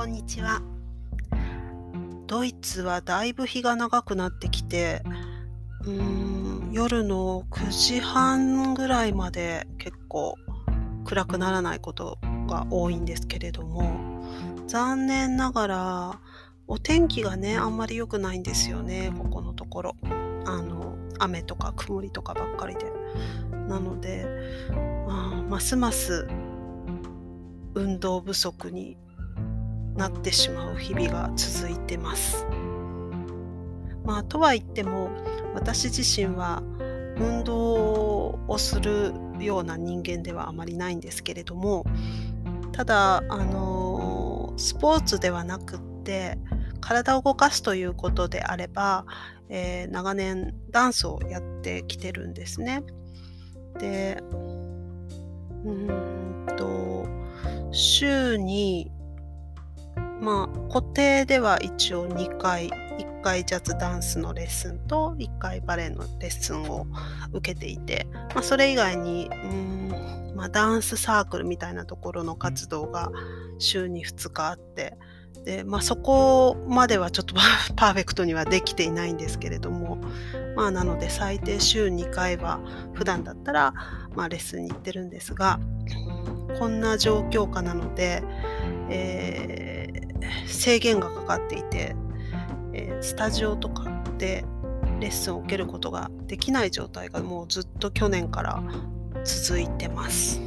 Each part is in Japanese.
こんにちは。ドイツはだいぶ日が長くなってきて、うーん夜の9時半ぐらいまで結構暗くならないことが多いんですけれども、残念ながらお天気がね、あんまり良くないんですよね、ここのところ。あの、雨とか曇りとかばっかりで。なので、あますます運動不足になってしまう日々が続いてます。まあ、とは言っても私自身は運動をするような人間ではあまりないんですけれどもただあのスポーツではなくって体を動かすということであれば、えー、長年ダンスをやってきてるんですね。でうんと週にまあ固定では一応2回1回ジャズダンスのレッスンと1回バレエのレッスンを受けていて、まあ、それ以外にうん、まあ、ダンスサークルみたいなところの活動が週に2日あってで、まあ、そこまではちょっと パーフェクトにはできていないんですけれども、まあ、なので最低週2回は普段だったら、まあ、レッスンに行ってるんですがこんな状況下なので、え制限がかかっていて、えー、スタジオとかでレッスンを受けることができない状態がもうずっと去年から続いてます。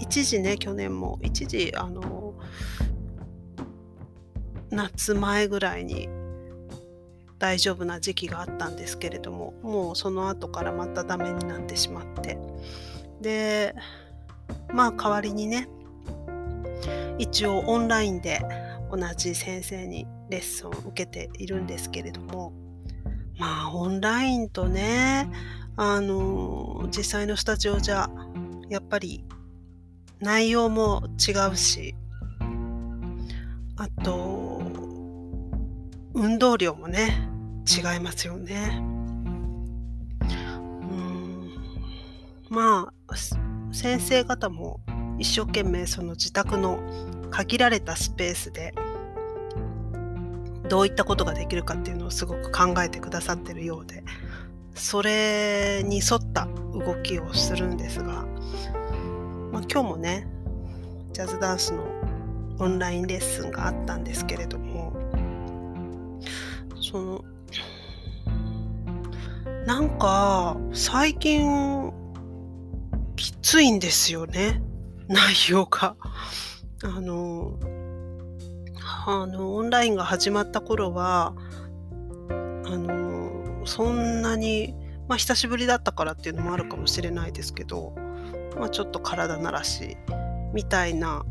一時ね去年も一時あの夏前ぐらいに大丈夫な時期があったんですけれどももうその後からまたダメになってしまってでまあ代わりにね一応オンラインで同じ先生にレッスンを受けているんですけれどもまあオンラインとねあの実際のスタジオじゃやっぱり内容も違うしあと運動量もね違いますよね。うんまあ先生方も一生懸命その自宅の限られたスペースでどういったことができるかっていうのをすごく考えてくださってるようでそれに沿った動きをするんですが、まあ、今日もねジャズダンスのオンラインレッスンがあったんですけれどもそのなんか最近きついんですよね内容が。あの、あの、オンラインが始まった頃は、あの、そんなに、まあ、久しぶりだったからっていうのもあるかもしれないですけど、まあ、ちょっと体慣らしみたいな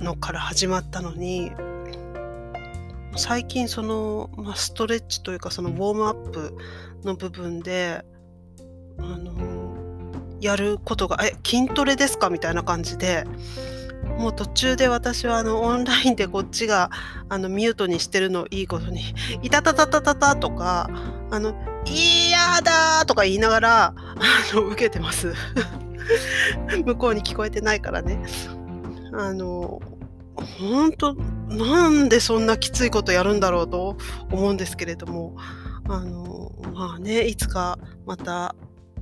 のから始まったのに、最近その、まあ、ストレッチというかそのウォームアップの部分で、あの、やることが、え、筋トレですか？みたいな感じで、もう途中で私はあのオンラインでこっちがあのミュートにしてるのをいいことに、いたたたたたたとか、あの、いやだとか言いながら、あの、受けてます。向こうに聞こえてないからね。あの、本当なんでそんなきついことやるんだろうと思うんですけれども、あの、まあね、いつかまた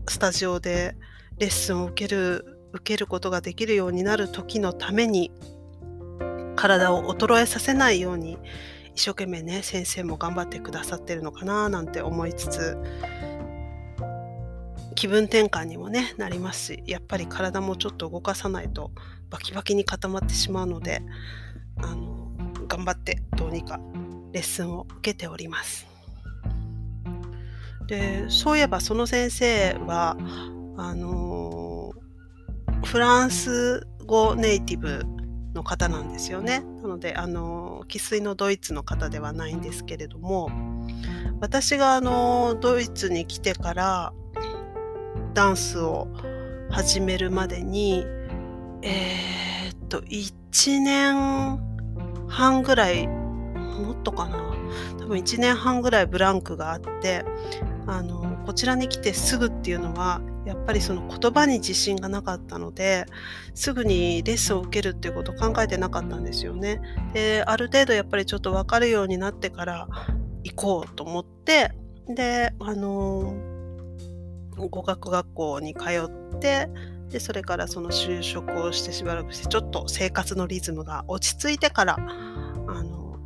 スタジオでレッスンを受ける受けることができるようになる時のために体を衰えさせないように一生懸命ね先生も頑張ってくださってるのかななんて思いつつ気分転換にもねなりますしやっぱり体もちょっと動かさないとバキバキに固まってしまうのであの頑張ってどうにかレッスンを受けております。でそういえばその先生はあのフランス語ネイティブの方なんですよね。なので、あの生粋のドイツの方ではないんですけれども、私があのドイツに来てからダンスを始めるまでに、えー、っと、1年半ぐらい、もっとかな。多分1年半ぐらいブランクがあって、あのこちらに来てすぐっていうのはやっぱりその言葉に自信がなかったのですぐにレッスンを受けるっていうことを考えてなかったんですよね。である程度やっぱりちょっと分かるようになってから行こうと思ってであの語学学校に通ってでそれからその就職をしてしばらくしてちょっと生活のリズムが落ち着いてからあの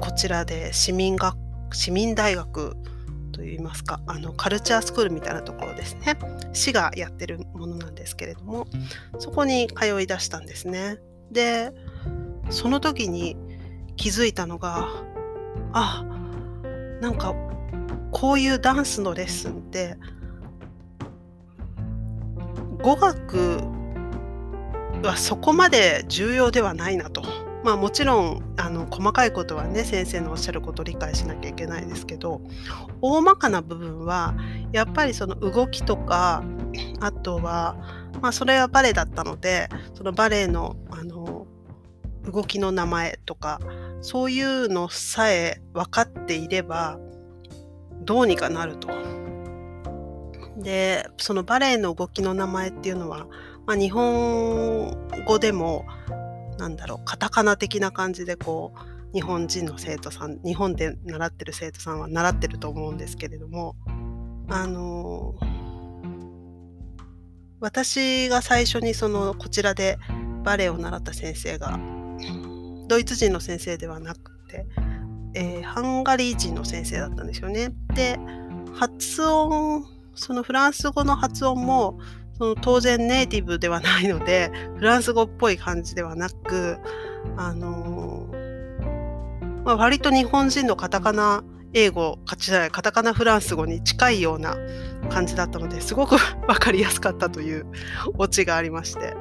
こちらで市民学市民大学といいますかあのカルチャースクールみたいなところですね市がやってるものなんですけれどもそこに通い出したんですねでその時に気づいたのがあなんかこういうダンスのレッスンって語学はそこまで重要ではないなと。まあもちろんあの細かいことはね先生のおっしゃることを理解しなきゃいけないですけど大まかな部分はやっぱりその動きとかあとはまあそれはバレエだったのでそのバレエのあの動きの名前とかそういうのさえ分かっていればどうにかなると。でそのバレエの動きの名前っていうのは、まあ、日本語でもなんだろうカタカナ的な感じでこう日本人の生徒さん日本で習ってる生徒さんは習ってると思うんですけれどもあの私が最初にそのこちらでバレエを習った先生がドイツ人の先生ではなくて、えー、ハンガリー人の先生だったんですよね。で発音そのフランス語の発音もその当然ネイティブではないのでフランス語っぽい感じではなくあのー、まあ、割と日本人のカタカナ英語カタカナフランス語に近いような感じだったのですごく 分かりやすかったという オチがありまして。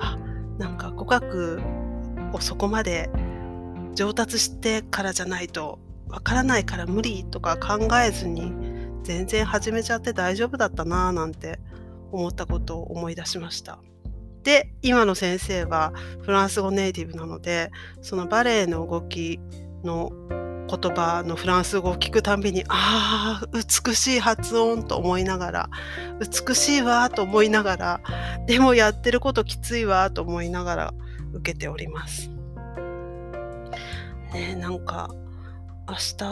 あなんか語学をそこまで上達してからじゃないとわからないから無理とか考えずに全然始めちゃって大丈夫だったなぁなんて思ったことを思い出しました。で今の先生はフランス語ネイティブなのでそのバレエの動きの言葉のフランス語を聞くたびにああ美しい発音と思いながら美しいわと思いながらでもやってることきついわと思いながら受けております。ねなんか明日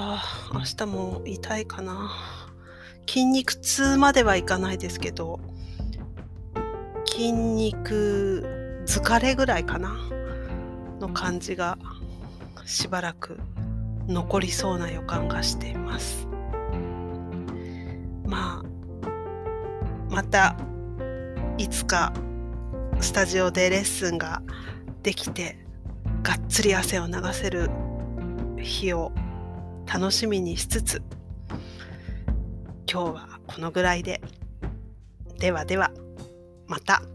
明日も痛いかな筋肉痛まではいかないですけど筋肉疲れぐらいかな。の感じがしばらく残りそうな予感がしています。まあまたいつかスタジオでレッスンができてがっつり汗を流せる日を楽しみにしつつ今日はこのぐらいで。ではではまた。